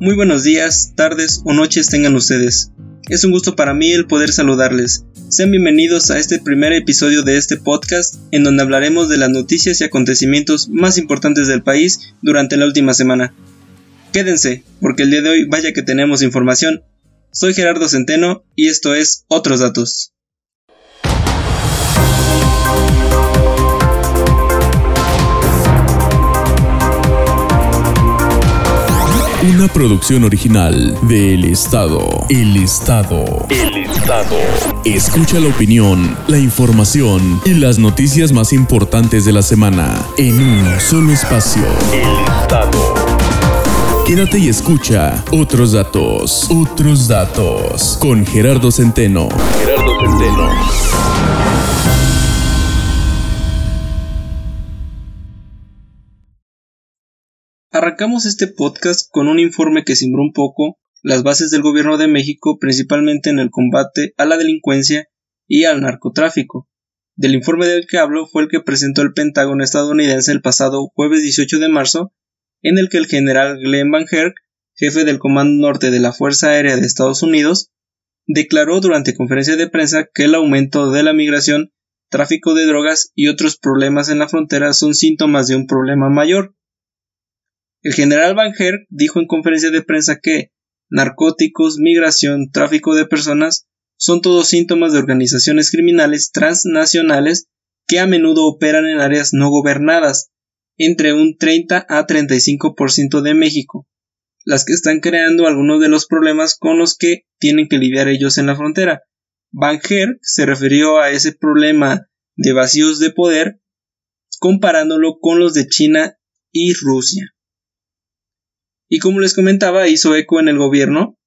Muy buenos días, tardes o noches tengan ustedes. Es un gusto para mí el poder saludarles. Sean bienvenidos a este primer episodio de este podcast en donde hablaremos de las noticias y acontecimientos más importantes del país durante la última semana. Quédense, porque el día de hoy vaya que tenemos información. Soy Gerardo Centeno y esto es Otros Datos. Una producción original de El Estado. El Estado. El Estado. Escucha la opinión, la información y las noticias más importantes de la semana en un solo espacio. El Estado. Quédate y escucha otros datos. Otros datos. Con Gerardo Centeno. Gerardo Centeno. Arrancamos este podcast con un informe que simbró un poco las bases del gobierno de México principalmente en el combate a la delincuencia y al narcotráfico. Del informe del que hablo fue el que presentó el Pentágono estadounidense el pasado jueves 18 de marzo, en el que el general Glenn Van Herk, jefe del Comando Norte de la Fuerza Aérea de Estados Unidos, declaró durante conferencia de prensa que el aumento de la migración, tráfico de drogas y otros problemas en la frontera son síntomas de un problema mayor, el general Van Herk dijo en conferencia de prensa que narcóticos, migración, tráfico de personas son todos síntomas de organizaciones criminales transnacionales que a menudo operan en áreas no gobernadas, entre un 30 a 35% de México, las que están creando algunos de los problemas con los que tienen que lidiar ellos en la frontera. Van Herk se refirió a ese problema de vacíos de poder comparándolo con los de China y Rusia. Y como les comentaba, hizo eco en el gobierno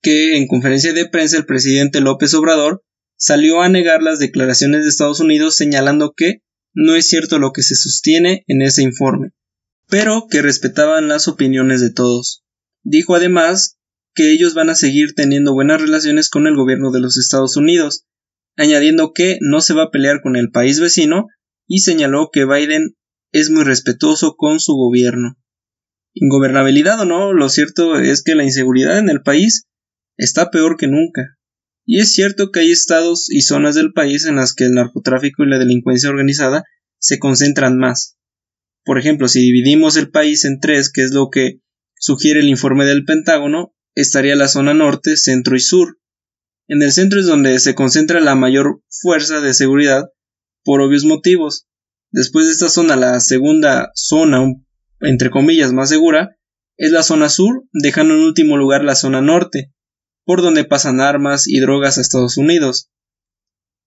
que en conferencia de prensa el presidente López Obrador salió a negar las declaraciones de Estados Unidos señalando que no es cierto lo que se sostiene en ese informe, pero que respetaban las opiniones de todos. Dijo además que ellos van a seguir teniendo buenas relaciones con el gobierno de los Estados Unidos, añadiendo que no se va a pelear con el país vecino y señaló que Biden es muy respetuoso con su gobierno ingobernabilidad o no, lo cierto es que la inseguridad en el país está peor que nunca. Y es cierto que hay estados y zonas del país en las que el narcotráfico y la delincuencia organizada se concentran más. Por ejemplo, si dividimos el país en tres, que es lo que sugiere el informe del Pentágono, estaría la zona norte, centro y sur. En el centro es donde se concentra la mayor fuerza de seguridad, por obvios motivos. Después de esta zona, la segunda zona un entre comillas, más segura, es la zona sur, dejando en último lugar la zona norte, por donde pasan armas y drogas a Estados Unidos.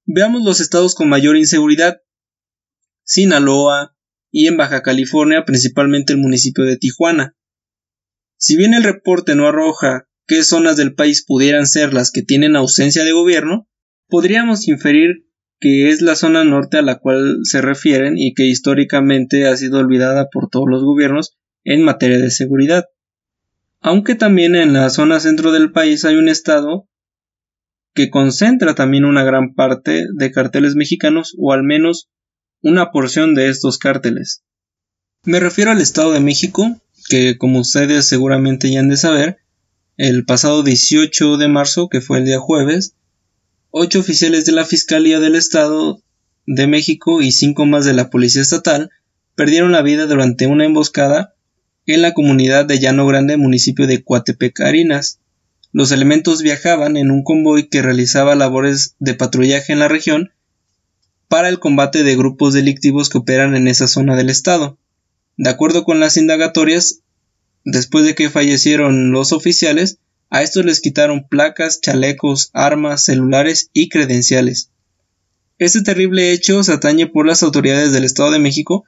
Veamos los estados con mayor inseguridad. Sinaloa y en Baja California principalmente el municipio de Tijuana. Si bien el reporte no arroja qué zonas del país pudieran ser las que tienen ausencia de gobierno, podríamos inferir que es la zona norte a la cual se refieren y que históricamente ha sido olvidada por todos los gobiernos en materia de seguridad. Aunque también en la zona centro del país hay un estado que concentra también una gran parte de carteles mexicanos o al menos una porción de estos cárteles. Me refiero al Estado de México, que como ustedes seguramente ya han de saber, el pasado 18 de marzo, que fue el día jueves, ocho oficiales de la Fiscalía del Estado de México y cinco más de la Policía Estatal perdieron la vida durante una emboscada en la comunidad de Llano Grande, municipio de Coatepec, Arinas. Los elementos viajaban en un convoy que realizaba labores de patrullaje en la región para el combate de grupos delictivos que operan en esa zona del estado. De acuerdo con las indagatorias, después de que fallecieron los oficiales, a estos les quitaron placas, chalecos, armas, celulares y credenciales. Este terrible hecho se atañe por las autoridades del Estado de México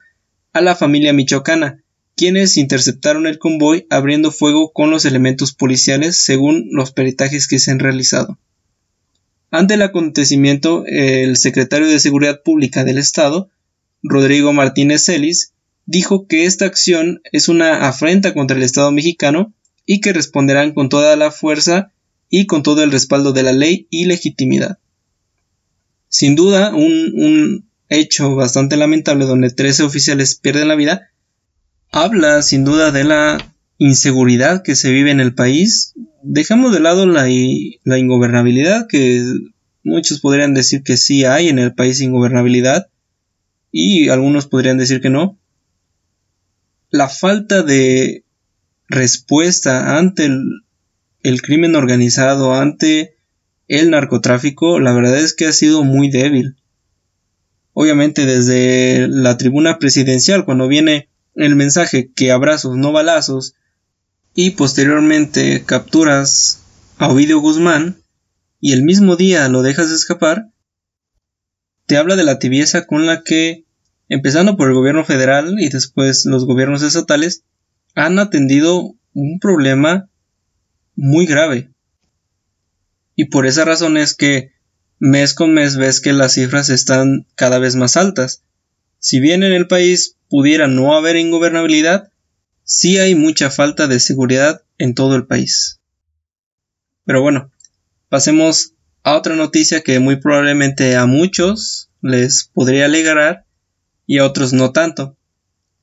a la familia michoacana, quienes interceptaron el convoy abriendo fuego con los elementos policiales según los peritajes que se han realizado. Ante el acontecimiento, el secretario de Seguridad Pública del Estado, Rodrigo Martínez Celis, dijo que esta acción es una afrenta contra el Estado mexicano y que responderán con toda la fuerza y con todo el respaldo de la ley y legitimidad. Sin duda, un, hecho bastante lamentable donde 13 oficiales pierden la vida, habla sin duda de la inseguridad que se vive en el país, dejamos de lado la, la ingobernabilidad, que muchos podrían decir que sí hay en el país ingobernabilidad, y algunos podrían decir que no. La falta de respuesta ante el, crimen organizado, ante el narcotráfico, la verdad es que ha sido muy débil. Obviamente desde la tribuna presidencial, cuando viene el mensaje que abrazos, no balazos, y posteriormente capturas a Ovidio Guzmán, y el mismo día lo dejas escapar, te habla de la tibieza con la que, empezando por el gobierno federal y después los gobiernos estatales, han atendido un problema muy grave. Y por esa razón es que mes con mes ves que las cifras están cada vez más altas. Si bien en el país pudiera no haber ingobernabilidad, sí hay mucha falta de seguridad en todo el país. Pero bueno, pasemos a otra noticia que muy probablemente a muchos les podría alegrar y a otros no tanto.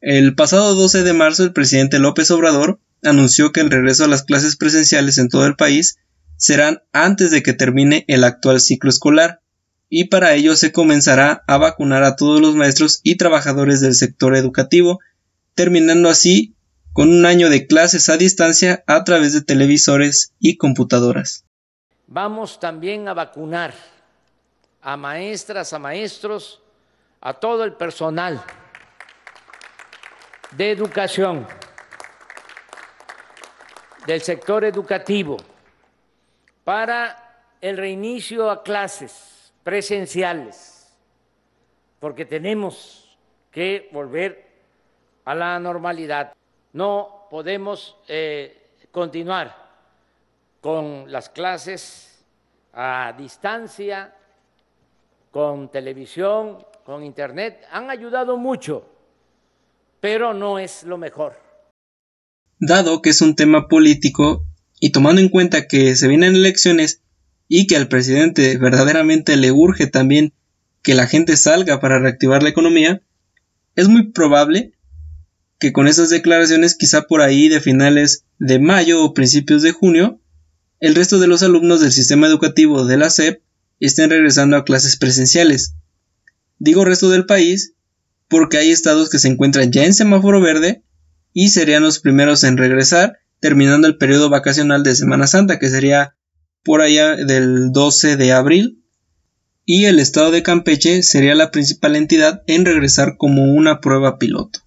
El pasado 12 de marzo el presidente López Obrador anunció que el regreso a las clases presenciales en todo el país serán antes de que termine el actual ciclo escolar, y para ello se comenzará a vacunar a todos los maestros y trabajadores del sector educativo, terminando así con un año de clases a distancia a través de televisores y computadoras. Vamos también a vacunar a maestras, a maestros, a todo el personal de educación, del sector educativo para el reinicio a clases presenciales, porque tenemos que volver a la normalidad. No podemos eh, continuar con las clases a distancia, con televisión, con internet. Han ayudado mucho, pero no es lo mejor. Dado que es un tema político, y tomando en cuenta que se vienen elecciones y que al presidente verdaderamente le urge también que la gente salga para reactivar la economía, es muy probable que con esas declaraciones, quizá por ahí de finales de mayo o principios de junio, el resto de los alumnos del sistema educativo de la SEP estén regresando a clases presenciales. Digo resto del país porque hay estados que se encuentran ya en semáforo verde y serían los primeros en regresar terminando el periodo vacacional de Semana Santa, que sería por allá del 12 de abril, y el estado de Campeche sería la principal entidad en regresar como una prueba piloto.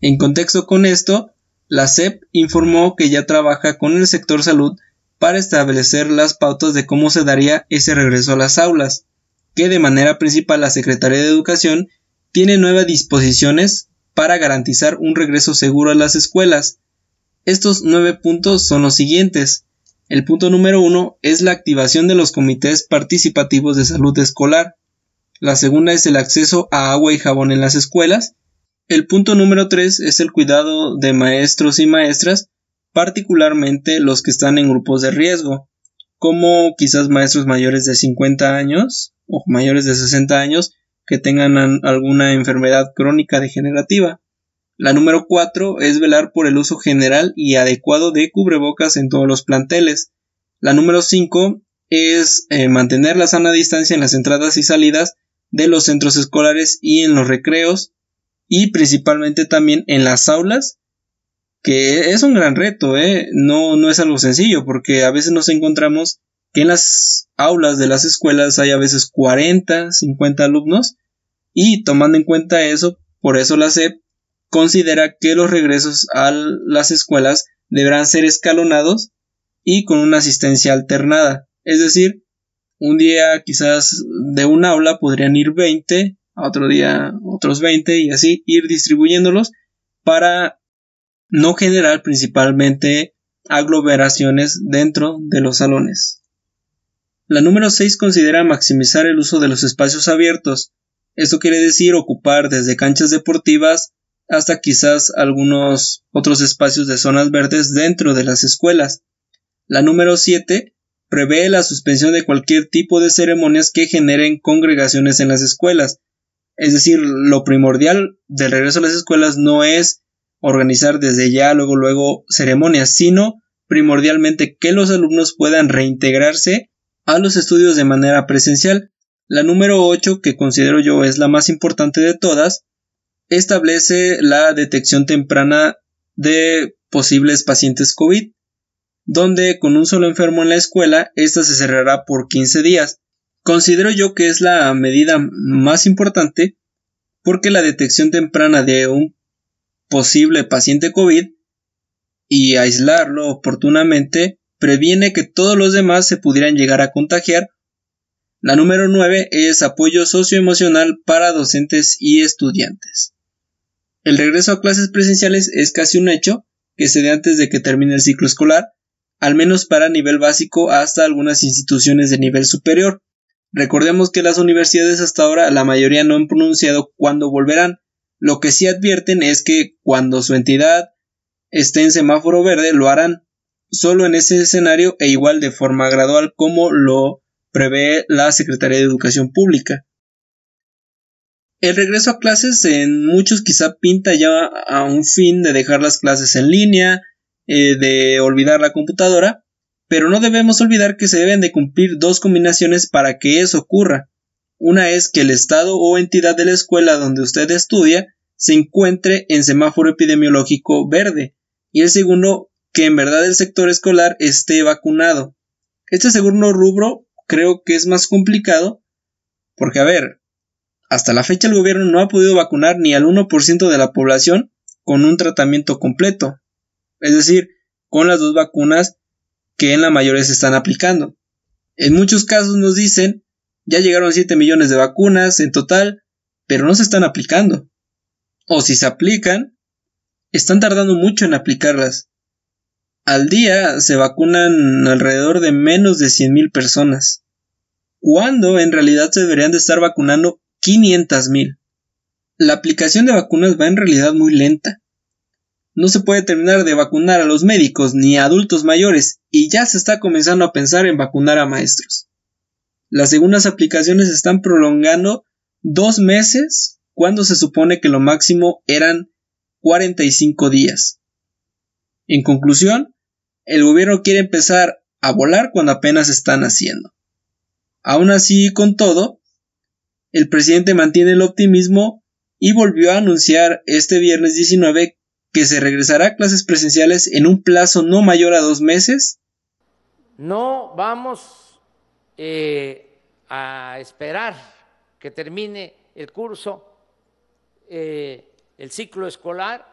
En contexto con esto, la SEP informó que ya trabaja con el sector salud para establecer las pautas de cómo se daría ese regreso a las aulas, que de manera principal la Secretaría de Educación tiene nuevas disposiciones para garantizar un regreso seguro a las escuelas, estos nueve puntos son los siguientes. El punto número uno es la activación de los comités participativos de salud escolar. La segunda es el acceso a agua y jabón en las escuelas. El punto número tres es el cuidado de maestros y maestras, particularmente los que están en grupos de riesgo, como quizás maestros mayores de 50 años o mayores de 60 años que tengan alguna enfermedad crónica degenerativa. La número 4 es velar por el uso general y adecuado de cubrebocas en todos los planteles. La número 5 es eh, mantener la sana distancia en las entradas y salidas de los centros escolares y en los recreos y principalmente también en las aulas que es un gran reto, ¿eh? no, no es algo sencillo porque a veces nos encontramos que en las aulas de las escuelas hay a veces 40, 50 alumnos y tomando en cuenta eso, por eso la SEP considera que los regresos a las escuelas deberán ser escalonados y con una asistencia alternada. Es decir, un día quizás de un aula podrían ir 20, a otro día otros 20 y así ir distribuyéndolos para no generar principalmente aglomeraciones dentro de los salones. La número 6 considera maximizar el uso de los espacios abiertos. Esto quiere decir ocupar desde canchas deportivas hasta quizás algunos otros espacios de zonas verdes dentro de las escuelas. La número 7 prevé la suspensión de cualquier tipo de ceremonias que generen congregaciones en las escuelas. Es decir, lo primordial del regreso a las escuelas no es organizar desde ya luego luego ceremonias, sino primordialmente que los alumnos puedan reintegrarse a los estudios de manera presencial. La número 8, que considero yo es la más importante de todas, establece la detección temprana de posibles pacientes COVID, donde con un solo enfermo en la escuela, esta se cerrará por 15 días. Considero yo que es la medida más importante porque la detección temprana de un posible paciente COVID y aislarlo oportunamente previene que todos los demás se pudieran llegar a contagiar. La número 9 es apoyo socioemocional para docentes y estudiantes. El regreso a clases presenciales es casi un hecho que se dé antes de que termine el ciclo escolar, al menos para nivel básico hasta algunas instituciones de nivel superior. Recordemos que las universidades hasta ahora la mayoría no han pronunciado cuándo volverán. Lo que sí advierten es que cuando su entidad esté en semáforo verde lo harán solo en ese escenario e igual de forma gradual como lo prevé la Secretaría de Educación Pública. El regreso a clases en muchos quizá pinta ya a un fin de dejar las clases en línea, eh, de olvidar la computadora, pero no debemos olvidar que se deben de cumplir dos combinaciones para que eso ocurra. Una es que el estado o entidad de la escuela donde usted estudia se encuentre en semáforo epidemiológico verde, y el segundo, que en verdad el sector escolar esté vacunado. Este segundo rubro creo que es más complicado, porque a ver, hasta la fecha el gobierno no ha podido vacunar ni al 1% de la población con un tratamiento completo, es decir, con las dos vacunas que en la mayoría se están aplicando. En muchos casos nos dicen, ya llegaron 7 millones de vacunas en total, pero no se están aplicando. O si se aplican, están tardando mucho en aplicarlas. Al día se vacunan alrededor de menos de 100.000 personas, cuando en realidad se deberían de estar vacunando 500.000. La aplicación de vacunas va en realidad muy lenta. No se puede terminar de vacunar a los médicos ni a adultos mayores y ya se está comenzando a pensar en vacunar a maestros. Las segundas aplicaciones están prolongando dos meses cuando se supone que lo máximo eran 45 días. En conclusión, el gobierno quiere empezar a volar cuando apenas están haciendo. Aún así, con todo, el presidente mantiene el optimismo y volvió a anunciar este viernes 19 que se regresará a clases presenciales en un plazo no mayor a dos meses? No vamos eh, a esperar que termine el curso, eh, el ciclo escolar,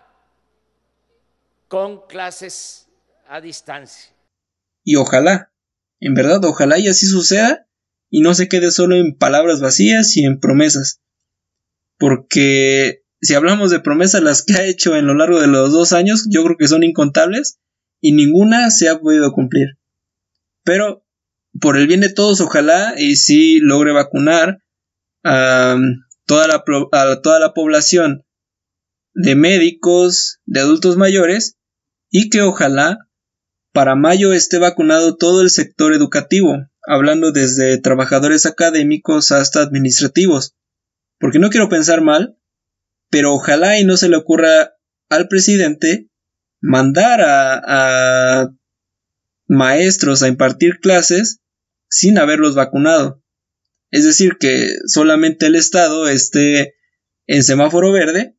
con clases a distancia. Y ojalá, en verdad, ojalá y así suceda y no se quede solo en palabras vacías y en promesas. Porque si hablamos de promesas, las que ha hecho en lo largo de los dos años, yo creo que son incontables y ninguna se ha podido cumplir. Pero, por el bien de todos, ojalá y si logre vacunar a toda la, a toda la población de médicos, de adultos mayores, y que ojalá para mayo esté vacunado todo el sector educativo, hablando desde trabajadores académicos hasta administrativos. Porque no quiero pensar mal, pero ojalá y no se le ocurra al presidente mandar a, maestros a impartir clases sin haberlos vacunado. Es decir, que solamente el Estado esté en semáforo verde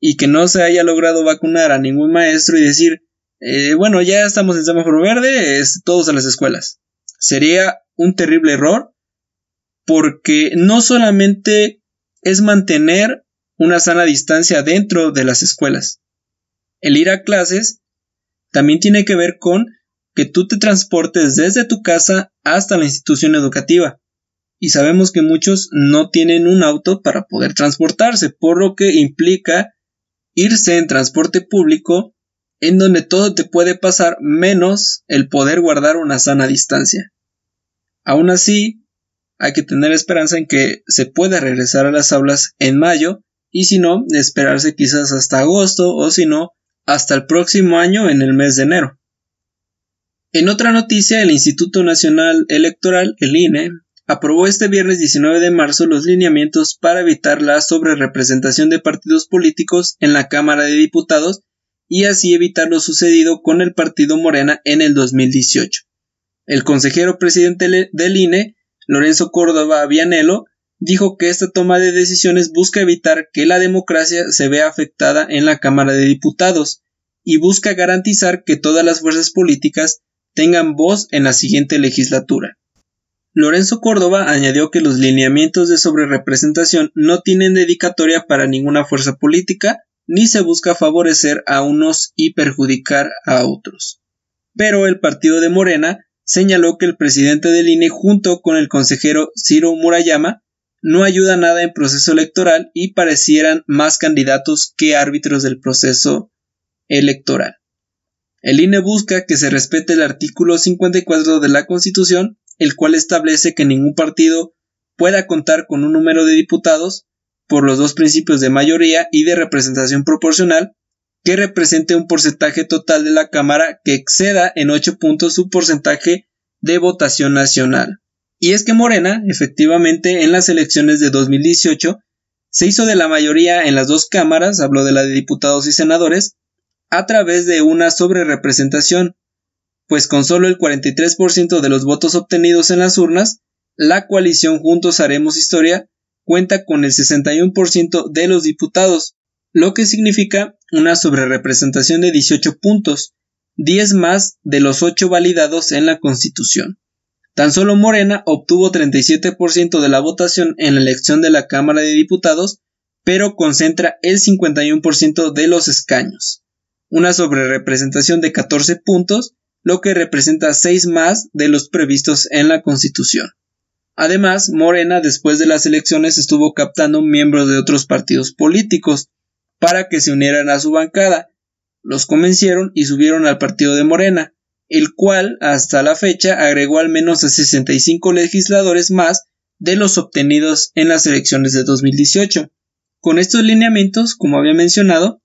y que no se haya logrado vacunar a ningún maestro y decir, eh, bueno, ya estamos en semáforo verde, es, todos a las escuelas. Sería un terrible error porque no solamente es mantener una sana distancia dentro de las escuelas. El ir a clases también tiene que ver con que tú te transportes desde tu casa hasta la institución educativa. Y sabemos que muchos no tienen un auto para poder transportarse, por lo que implica irse en transporte público en donde todo te puede pasar menos el poder guardar una sana distancia. Aún así, hay que tener esperanza en que se pueda regresar a las aulas en mayo y si no, esperarse quizás hasta agosto o si no, hasta el próximo año en el mes de enero. En otra noticia, el Instituto Nacional Electoral, el INE, aprobó este viernes 19 de marzo los lineamientos para evitar la sobrerepresentación de partidos políticos en la Cámara de Diputados y así evitar lo sucedido con el partido Morena en el 2018. El consejero presidente del INE, Lorenzo Córdoba Vianelo, dijo que esta toma de decisiones busca evitar que la democracia se vea afectada en la Cámara de Diputados y busca garantizar que todas las fuerzas políticas tengan voz en la siguiente legislatura. Lorenzo Córdoba añadió que los lineamientos de sobrerepresentación no tienen dedicatoria para ninguna fuerza política, ni se busca favorecer a unos y perjudicar a otros. Pero el partido de Morena señaló que el presidente del INE junto con el consejero Ciro Murayama no ayuda nada en proceso electoral y parecieran más candidatos que árbitros del proceso electoral. El INE busca que se respete el artículo 54 de la Constitución, el cual establece que ningún partido pueda contar con un número de diputados por los dos principios de mayoría y de representación proporcional que represente un porcentaje total de la Cámara que exceda en 8 puntos su porcentaje de votación nacional. Y es que Morena, efectivamente, en las elecciones de 2018, se hizo de la mayoría en las dos cámaras, habló de la de diputados y senadores, a través de una sobrerepresentación, pues con solo el 43% de los votos obtenidos en las urnas, la coalición Juntos Haremos Historia cuenta con el 61% de los diputados, lo que significa una sobrerepresentación de 18 puntos, 10 más de los 8 validados en la Constitución. Tan solo Morena obtuvo 37% de la votación en la elección de la Cámara de Diputados, pero concentra el 51% de los escaños una sobrerepresentación de 14 puntos, lo que representa 6 más de los previstos en la Constitución. Además, Morena después de las elecciones estuvo captando miembros de otros partidos políticos para que se unieran a su bancada. Los convencieron y subieron al partido de Morena, el cual hasta la fecha agregó al menos a 65 legisladores más de los obtenidos en las elecciones de 2018. Con estos lineamientos, como había mencionado,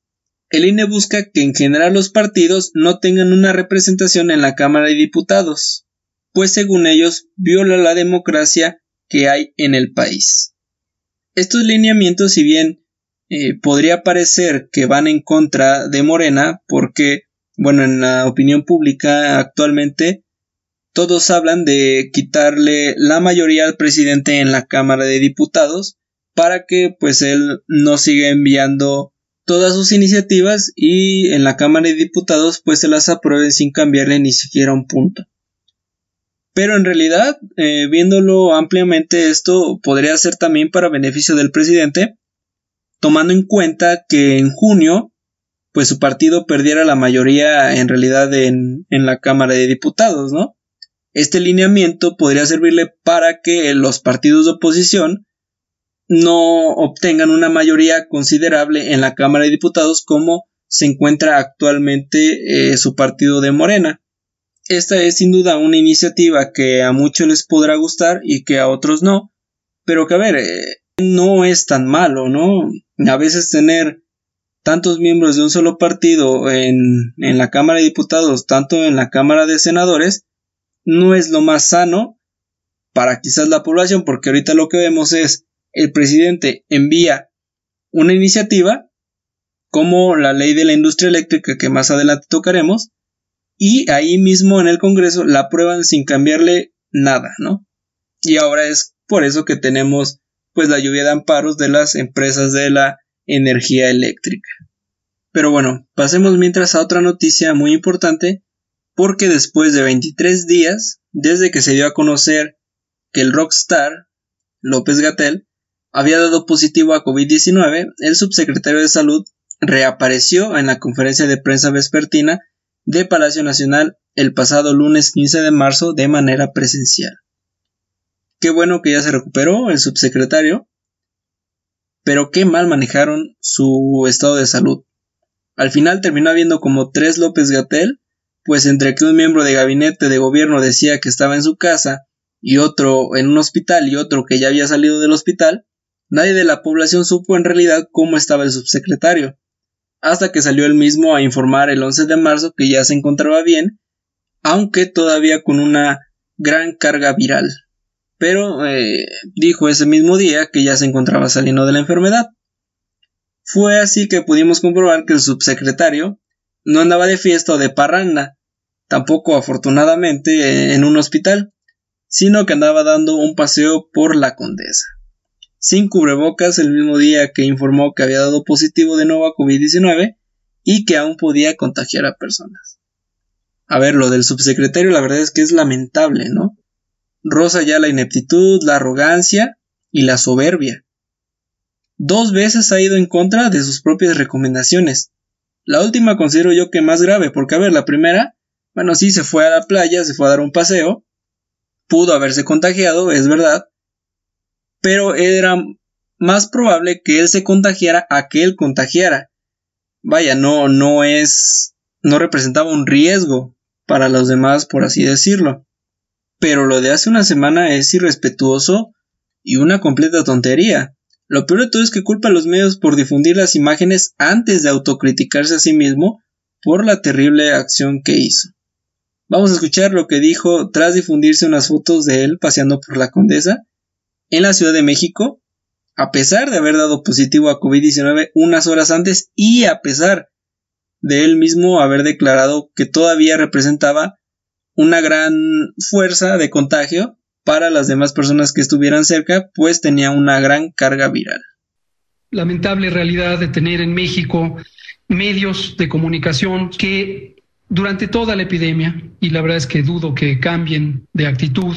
el INE busca que en general los partidos no tengan una representación en la Cámara de Diputados, pues según ellos viola la democracia que hay en el país. Estos lineamientos, si bien eh, podría parecer que van en contra de Morena, porque, bueno, en la opinión pública actualmente todos hablan de quitarle la mayoría al presidente en la Cámara de Diputados para que pues él no siga enviando todas sus iniciativas y en la Cámara de Diputados pues se las aprueben sin cambiarle ni siquiera un punto. Pero en realidad, eh, viéndolo ampliamente, esto podría ser también para beneficio del presidente, tomando en cuenta que en junio, pues su partido perdiera la mayoría en realidad en, en la Cámara de Diputados, ¿no? Este lineamiento podría servirle para que los partidos de oposición no obtengan una mayoría considerable en la Cámara de Diputados como se encuentra actualmente eh, su partido de Morena. Esta es sin duda una iniciativa que a muchos les podrá gustar y que a otros no, pero que a ver, eh, no es tan malo, ¿no? A veces tener tantos miembros de un solo partido en, en la Cámara de Diputados, tanto en la Cámara de Senadores, no es lo más sano para quizás la población, porque ahorita lo que vemos es el presidente envía una iniciativa como la ley de la industria eléctrica que más adelante tocaremos y ahí mismo en el Congreso la aprueban sin cambiarle nada, ¿no? Y ahora es por eso que tenemos pues la lluvia de amparos de las empresas de la energía eléctrica. Pero bueno, pasemos mientras a otra noticia muy importante porque después de 23 días desde que se dio a conocer que el rockstar López Gatel había dado positivo a COVID-19, el subsecretario de Salud reapareció en la conferencia de prensa vespertina de Palacio Nacional el pasado lunes 15 de marzo de manera presencial. Qué bueno que ya se recuperó el subsecretario, pero qué mal manejaron su estado de salud. Al final terminó habiendo como tres López Gatel, pues entre que un miembro de gabinete de gobierno decía que estaba en su casa y otro en un hospital y otro que ya había salido del hospital, Nadie de la población supo en realidad cómo estaba el subsecretario, hasta que salió él mismo a informar el 11 de marzo que ya se encontraba bien, aunque todavía con una gran carga viral. pero eh, dijo ese mismo día que ya se encontraba saliendo de la enfermedad. Fue así que pudimos comprobar que el subsecretario no andaba de fiesta o de parranda, tampoco afortunadamente en un hospital, sino que andaba dando un paseo por la condesa. Sin cubrebocas el mismo día que informó que había dado positivo de nuevo a COVID-19 y que aún podía contagiar a personas. A ver, lo del subsecretario la verdad es que es lamentable, ¿no? Rosa ya la ineptitud, la arrogancia y la soberbia. Dos veces ha ido en contra de sus propias recomendaciones. La última considero yo que más grave, porque a ver, la primera, bueno, sí se fue a la playa, se fue a dar un paseo, pudo haberse contagiado, es verdad, pero era más probable que él se contagiara a que él contagiara. Vaya, no, no es, no representaba un riesgo para los demás, por así decirlo. Pero lo de hace una semana es irrespetuoso y una completa tontería. Lo peor de todo es que culpa a los medios por difundir las imágenes antes de autocriticarse a sí mismo por la terrible acción que hizo. Vamos a escuchar lo que dijo tras difundirse unas fotos de él paseando por la Condesa en la Ciudad de México, a pesar de haber dado positivo a COVID-19 unas horas antes y a pesar de él mismo haber declarado que todavía representaba una gran fuerza de contagio para las demás personas que estuvieran cerca, pues tenía una gran carga viral. Lamentable realidad de tener en México medios de comunicación que durante toda la epidemia, y la verdad es que dudo que cambien de actitud,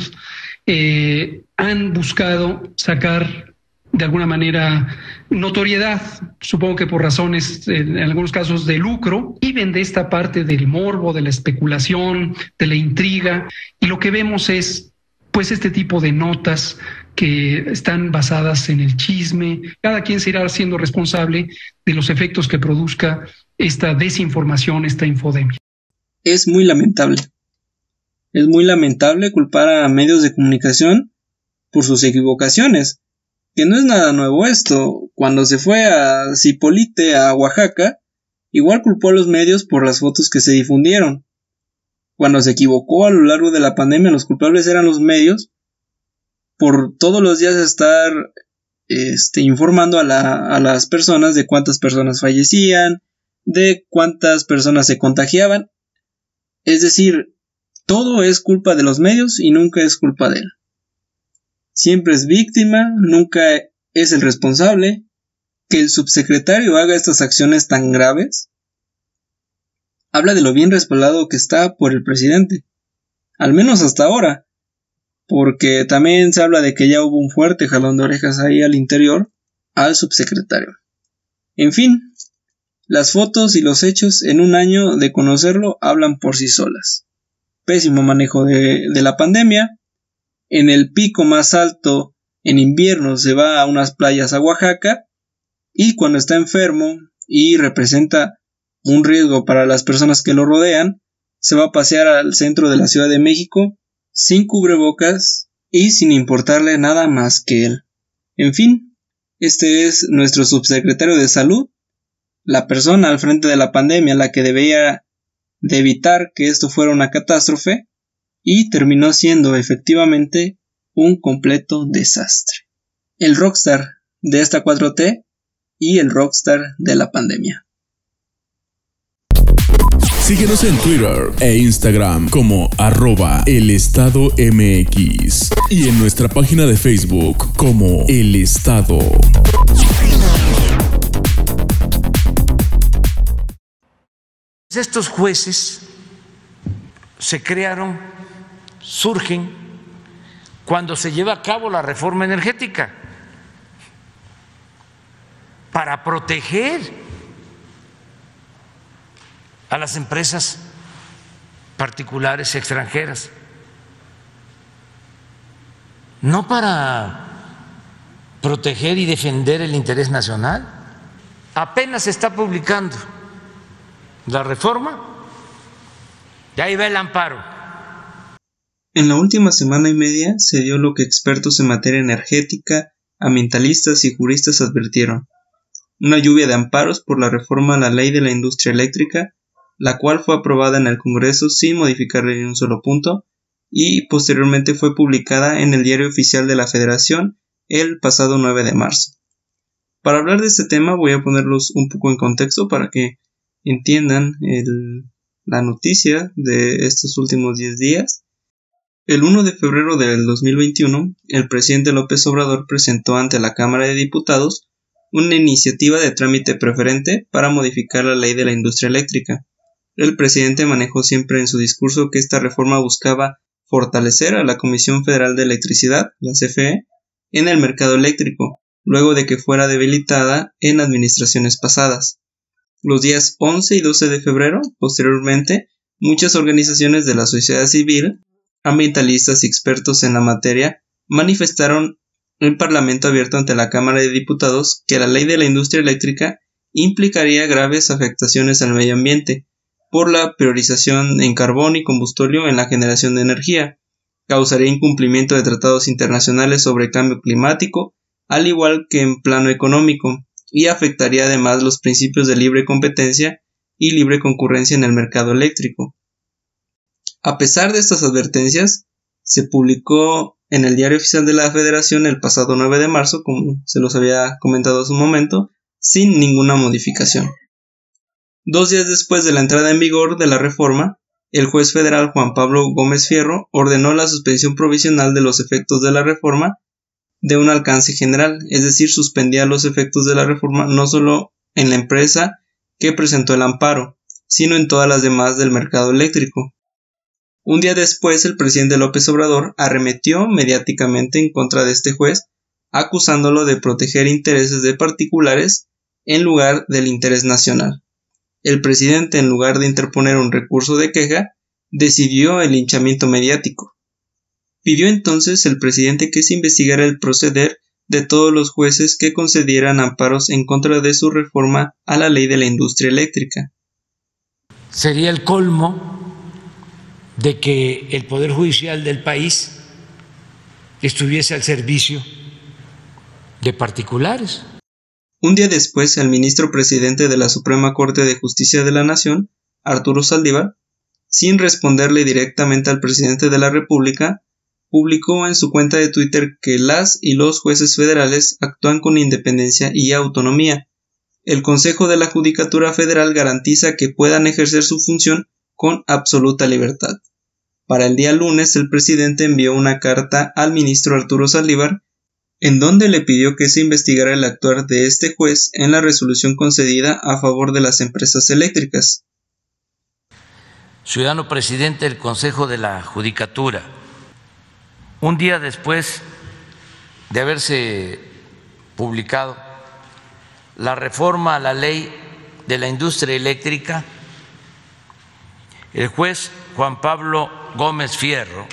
eh, han buscado sacar de alguna manera notoriedad, supongo que por razones, en algunos casos, de lucro, viven de esta parte del morbo, de la especulación, de la intriga, y lo que vemos es pues este tipo de notas que están basadas en el chisme, cada quien se irá siendo responsable de los efectos que produzca esta desinformación, esta infodemia es muy lamentable. Es muy lamentable culpar a medios de comunicación por sus equivocaciones, que no es nada nuevo esto. Cuando se fue a Cipolite, a Oaxaca, igual culpó a los medios por las fotos que se difundieron. Cuando se equivocó a lo largo de la pandemia, los culpables eran los medios por todos los días estar este, informando a, a las personas de cuántas personas fallecían, de cuántas personas se contagiaban es decir, todo es culpa de los medios y nunca es culpa de él. Siempre es víctima, nunca es el responsable. Que el subsecretario haga estas acciones tan graves habla de lo bien respaldado que está por el presidente, al menos hasta ahora, porque también se habla de que ya hubo un fuerte jalón de orejas ahí al interior al subsecretario. En fin, las fotos y los hechos en un año de conocerlo hablan por sí solas. Pésimo manejo de, la pandemia. En el pico más alto, en invierno, se va a unas playas a Oaxaca. Y cuando está enfermo y representa un riesgo para las personas que lo rodean, se va a pasear al centro de la Ciudad de México sin cubrebocas y sin importarle nada más que él. En fin, este es nuestro subsecretario de Salud, la persona al frente de la pandemia la que debía de evitar que esto fuera una catástrofe y terminó siendo efectivamente un completo desastre. El rockstar de esta 4T y el rockstar de la pandemia. Síguenos en Twitter e Instagram como arroba el estado MX y en nuestra página de Facebook como el estado. Estos jueces se crearon, surgen cuando se lleva a cabo la reforma energética para proteger a las empresas particulares extranjeras, no para proteger y defender el interés nacional. Apenas se está publicando la reforma, y ahí va el amparo. En la última semana y media se dio lo que expertos en materia energética, ambientalistas y juristas advirtieron. Una lluvia de amparos por la reforma a la ley de la industria eléctrica, la cual fue aprobada en el Congreso sin modificarle ni un solo punto, y posteriormente fue publicada en el Diario Oficial de la Federación el pasado 9 de marzo. Para hablar de este tema voy a ponerlos un poco en contexto para que entiendan la noticia de estos últimos 10 días. El 1 de febrero del 2021, el presidente López Obrador presentó ante la Cámara de Diputados una iniciativa de trámite preferente para modificar la ley de la industria eléctrica. El presidente manejó siempre en su discurso que esta reforma buscaba fortalecer a la Comisión Federal de Electricidad, la CFE, en el mercado eléctrico, luego de que fuera debilitada en administraciones pasadas. Los días 11 y 12 de febrero, posteriormente, muchas organizaciones de la sociedad civil, ambientalistas y expertos en la materia manifestaron en Parlamento abierto ante la Cámara de Diputados que la ley de la industria eléctrica implicaría graves afectaciones al medio ambiente por la priorización en carbón y combustible en la generación de energía, causaría incumplimiento de tratados internacionales sobre cambio climático, al igual que en plano económico, y afectaría además los principios de libre competencia y libre concurrencia en el mercado eléctrico. A pesar de estas advertencias, se publicó en el Diario Oficial de la Federación el pasado 9 de marzo, como se los había comentado hace un momento, sin ninguna modificación. Dos días después de la entrada en vigor de la reforma, el juez federal Juan Pablo Gómez Fierro ordenó la suspensión provisional de los efectos de la reforma de un alcance general, es decir, suspendía los efectos de la reforma no solo en la empresa que presentó el amparo, sino en todas las demás del mercado eléctrico. Un día después, el presidente López Obrador arremetió mediáticamente en contra de este juez, acusándolo de proteger intereses de particulares en lugar del interés nacional. El presidente, en lugar de interponer un recurso de queja, decidió el linchamiento mediático. Pidió entonces el presidente que se investigara el proceder de todos los jueces que concedieran amparos en contra de su reforma a la ley de la industria eléctrica. Sería el colmo de que el Poder Judicial del país estuviese al servicio de particulares. Un día después, el ministro presidente de la Suprema Corte de Justicia de la Nación, Arturo Saldívar, sin responderle directamente al presidente de la República, publicó en su cuenta de Twitter que las y los jueces federales actúan con independencia y autonomía. El Consejo de la Judicatura Federal garantiza que puedan ejercer su función con absoluta libertad. Para el día lunes el presidente envió una carta al ministro Arturo Saldívar en donde le pidió que se investigara el actuar de este juez en la resolución concedida a favor de las empresas eléctricas. Ciudadano presidente del Consejo de la Judicatura, un día después de haberse publicado la reforma a la ley de la industria eléctrica, el juez Juan Pablo Gómez Fierro,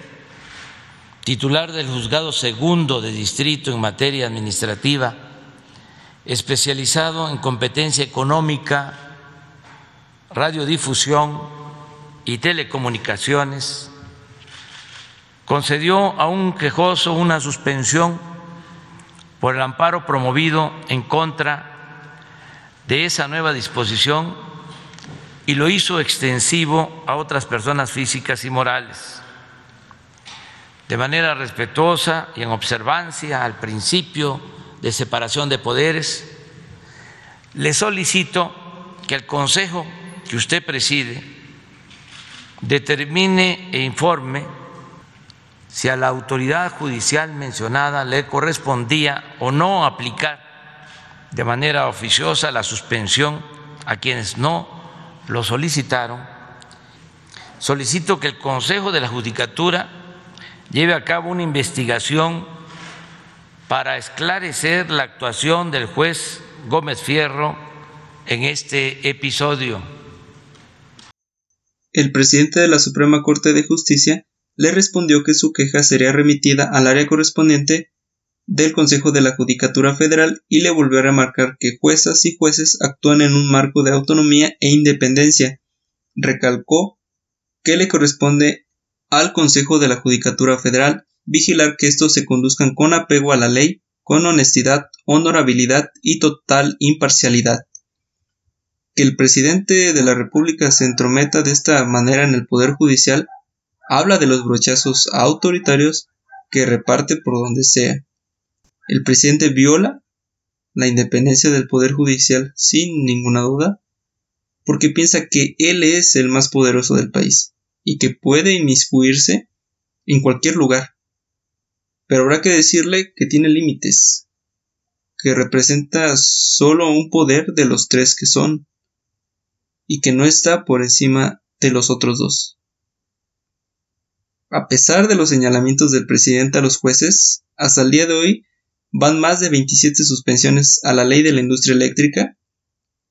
titular del Juzgado Segundo de Distrito en materia administrativa, especializado en competencia económica, radiodifusión y telecomunicaciones, concedió a un quejoso una suspensión por el amparo promovido en contra de esa nueva disposición y lo hizo extensivo a otras personas físicas y morales. De manera respetuosa y en observancia al principio de separación de poderes, le solicito que el Consejo que usted preside determine e informe si a la autoridad judicial mencionada le correspondía o no aplicar de manera oficiosa la suspensión a quienes no lo solicitaron, solicito que el Consejo de la Judicatura lleve a cabo una investigación para esclarecer la actuación del juez Gómez Fierro en este episodio. El presidente de la Suprema Corte de Justicia le respondió que su queja sería remitida al área correspondiente del Consejo de la Judicatura Federal y le volvió a remarcar que juezas y jueces actúan en un marco de autonomía e independencia. Recalcó que le corresponde al Consejo de la Judicatura Federal vigilar que estos se conduzcan con apego a la ley, con honestidad, honorabilidad y total imparcialidad. Que el presidente de la República se entrometa de esta manera en el Poder Judicial habla de los brochazos autoritarios que reparte por donde sea. El presidente viola la independencia del Poder Judicial sin ninguna duda, porque piensa que él es el más poderoso del país y que puede inmiscuirse en cualquier lugar. Pero habrá que decirle que tiene límites, que representa solo un poder de los tres que son, y que no está por encima de los otros dos. A pesar de los señalamientos del presidente a los jueces, hasta el día de hoy van más de 27 suspensiones a la ley de la industria eléctrica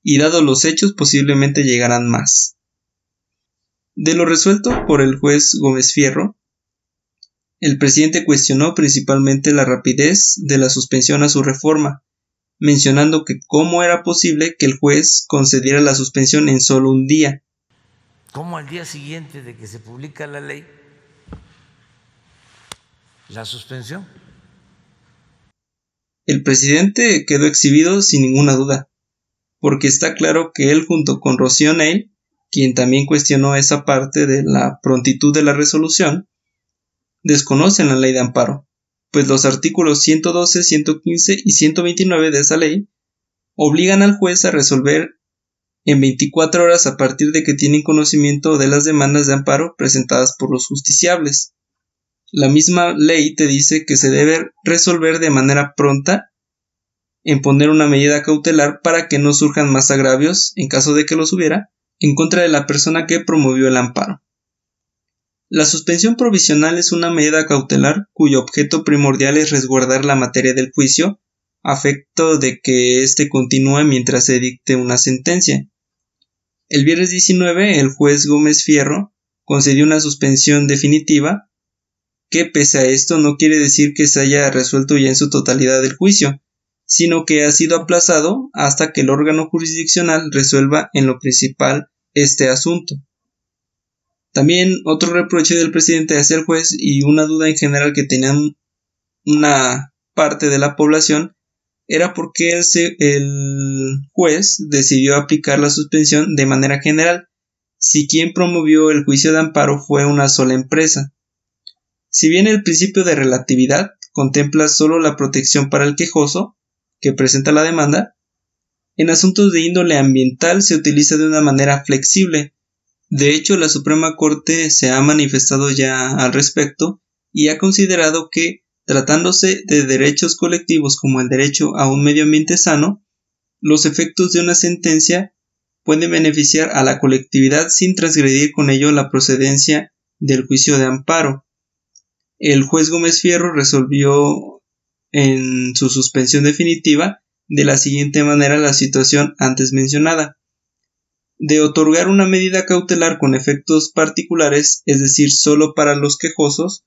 y dado los hechos posiblemente llegarán más. De lo resuelto por el juez Gómez Fierro, el presidente cuestionó principalmente la rapidez de la suspensión a su reforma, mencionando que cómo era posible que el juez concediera la suspensión en solo un día. ¿Cómo al día siguiente de que se publica la ley, la suspensión? El presidente quedó exhibido sin ninguna duda, porque está claro que él junto con Rocío Neil, quien también cuestionó esa parte de la prontitud de la resolución, desconocen la ley de amparo, pues los artículos 112, 115 y 129 de esa ley obligan al juez a resolver en 24 horas a partir de que tienen conocimiento de las demandas de amparo presentadas por los justiciables. La misma ley te dice que se debe resolver de manera pronta en poner una medida cautelar para que no surjan más agravios, en caso de que los hubiera, en contra de la persona que promovió el amparo. La suspensión provisional es una medida cautelar cuyo objeto primordial es resguardar la materia del juicio, a efecto de que éste continúe mientras se dicte una sentencia. El viernes 19, el juez Gómez Fierro concedió una suspensión definitiva que pese a esto no quiere decir que se haya resuelto ya en su totalidad el juicio, sino que ha sido aplazado hasta que el órgano jurisdiccional resuelva en lo principal este asunto. También otro reproche del presidente hacia el juez y una duda en general que tenían una parte de la población era por qué el, el juez decidió aplicar la suspensión de manera general, si quien promovió el juicio de amparo fue una sola empresa. Si bien el principio de relatividad contempla solo la protección para el quejoso, que presenta la demanda, en asuntos de índole ambiental se utiliza de una manera flexible. De hecho, la Suprema Corte se ha manifestado ya al respecto y ha considerado que, tratándose de derechos colectivos como el derecho a un medio ambiente sano, los efectos de una sentencia pueden beneficiar a la colectividad sin transgredir con ello la procedencia del juicio de amparo. El juez Gómez Fierro resolvió en su suspensión definitiva de la siguiente manera la situación antes mencionada. De otorgar una medida cautelar con efectos particulares, es decir, solo para los quejosos,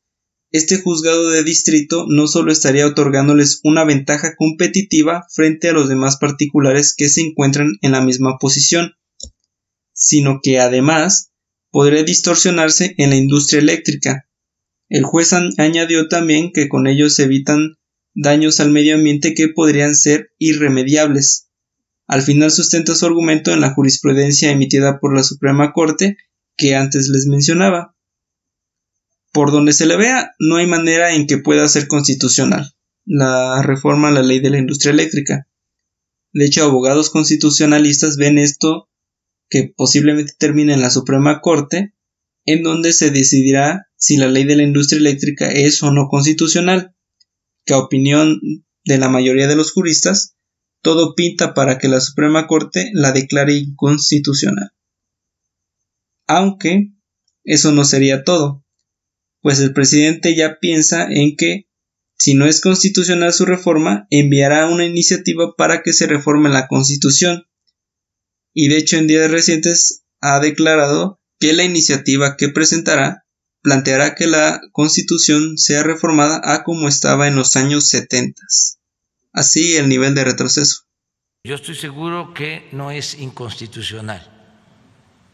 este juzgado de distrito no solo estaría otorgándoles una ventaja competitiva frente a los demás particulares que se encuentran en la misma posición, sino que además podría distorsionarse en la industria eléctrica, el juez añadió también que con ello se evitan daños al medio ambiente que podrían ser irremediables. Al final sustenta su argumento en la jurisprudencia emitida por la Suprema Corte que antes les mencionaba. Por donde se le vea, no hay manera en que pueda ser constitucional la reforma a la ley de la industria eléctrica. De hecho, abogados constitucionalistas ven esto que posiblemente termine en la Suprema Corte, en donde se decidirá si la ley de la industria eléctrica es o no constitucional, que a opinión de la mayoría de los juristas, todo pinta para que la Suprema Corte la declare inconstitucional. Aunque eso no sería todo, pues el presidente ya piensa en que, si no es constitucional su reforma, enviará una iniciativa para que se reforme la Constitución. Y de hecho en días recientes ha declarado que la iniciativa que presentará planteará que la Constitución sea reformada a como estaba en los años 70. Así el nivel de retroceso. Yo estoy seguro que no es inconstitucional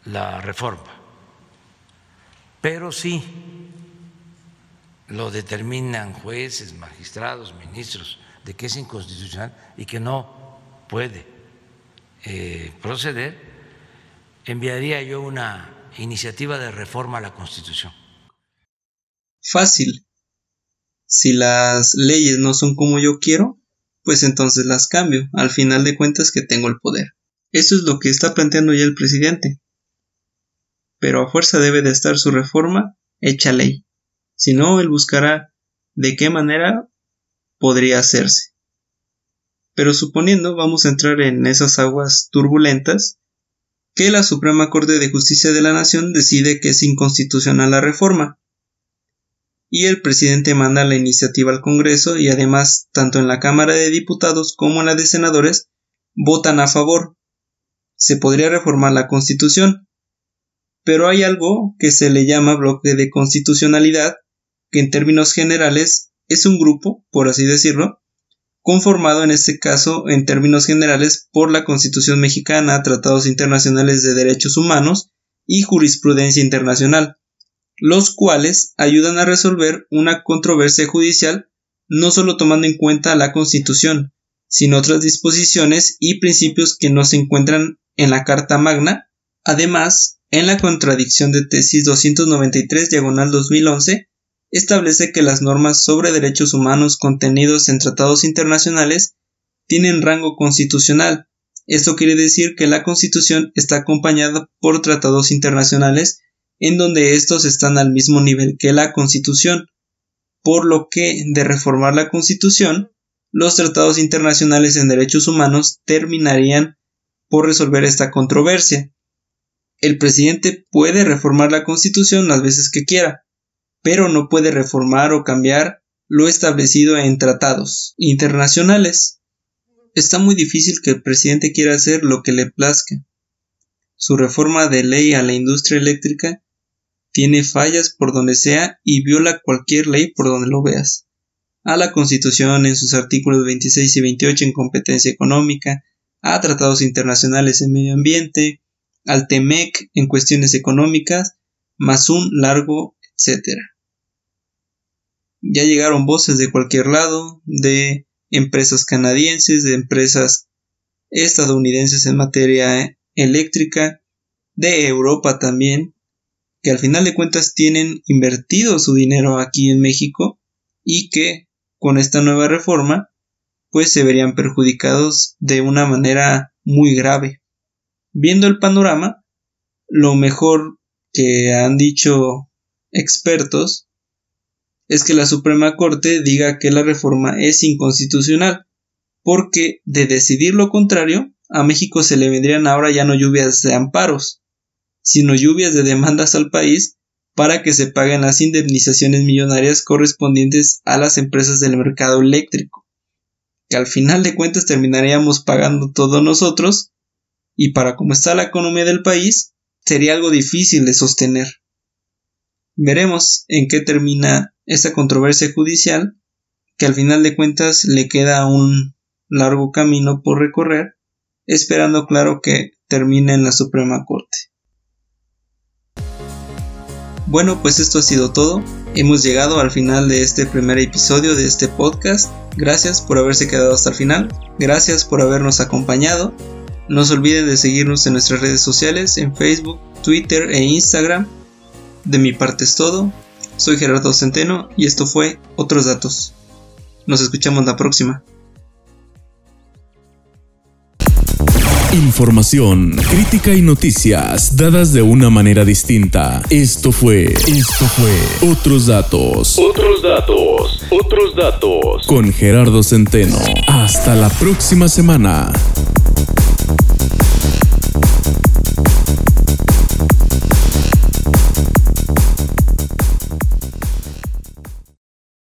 la reforma, pero sí lo determinan jueces, magistrados, ministros, de que es inconstitucional y que no puede eh, proceder, enviaría yo una iniciativa de reforma a la Constitución Fácil. Si las leyes no son como yo quiero, pues entonces las cambio, al final de cuentas que tengo el poder. Eso es lo que está planteando ya el presidente. Pero a fuerza debe de estar su reforma hecha ley. Si no, él buscará de qué manera podría hacerse. Pero suponiendo, vamos a entrar en esas aguas turbulentas, que la Suprema Corte de Justicia de la Nación decide que es inconstitucional la reforma. Y el presidente manda la iniciativa al Congreso y además, tanto en la Cámara de Diputados como en la de Senadores, votan a favor. Se podría reformar la Constitución. Pero hay algo que se le llama bloque de constitucionalidad, que en términos generales es un grupo, por así decirlo, conformado en este caso en términos generales por la Constitución mexicana, tratados internacionales de derechos humanos y jurisprudencia internacional, los cuales ayudan a resolver una controversia judicial no solo tomando en cuenta la Constitución, sino otras disposiciones y principios que no se encuentran en la Carta Magna, además, en la contradicción de tesis 293 diagonal 2011 establece que las normas sobre derechos humanos contenidos en tratados internacionales tienen rango constitucional. Esto quiere decir que la Constitución está acompañada por tratados internacionales en donde estos están al mismo nivel que la Constitución, por lo que de reformar la Constitución, los tratados internacionales en derechos humanos terminarían por resolver esta controversia. El presidente puede reformar la Constitución las veces que quiera, pero no puede reformar o cambiar lo establecido en tratados internacionales. Está muy difícil que el presidente quiera hacer lo que le plazca. Su reforma de ley a la industria eléctrica tiene fallas por donde sea y viola cualquier ley por donde lo veas. A la Constitución en sus artículos 26 y 28 en competencia económica, a tratados internacionales en medio ambiente, al TEMEC en cuestiones económicas, más un largo etcétera ya llegaron voces de cualquier lado, de empresas canadienses, de empresas estadounidenses en materia eléctrica, de Europa también, que al final de cuentas tienen invertido su dinero aquí en México y que con esta nueva reforma pues se verían perjudicados de una manera muy grave. Viendo el panorama, lo mejor que han dicho expertos es que la Suprema Corte diga que la reforma es inconstitucional, porque de decidir lo contrario, a México se le vendrían ahora ya no lluvias de amparos, sino lluvias de demandas al país para que se paguen las indemnizaciones millonarias correspondientes a las empresas del mercado eléctrico, que al final de cuentas terminaríamos pagando todos nosotros, y para cómo está la economía del país, sería algo difícil de sostener. Veremos en qué termina esta controversia judicial que al final de cuentas le queda un largo camino por recorrer, esperando claro que termine en la Suprema Corte. Bueno, pues esto ha sido todo. Hemos llegado al final de este primer episodio de este podcast. Gracias por haberse quedado hasta el final. Gracias por habernos acompañado. No se olviden de seguirnos en nuestras redes sociales, en Facebook, Twitter e Instagram. De mi parte es todo. Soy Gerardo Centeno y esto fue Otros Datos. Nos escuchamos la próxima. Información, crítica y noticias dadas de una manera distinta. Esto fue, esto fue Otros Datos. Otros Datos, otros datos. Con Gerardo Centeno. Hasta la próxima semana.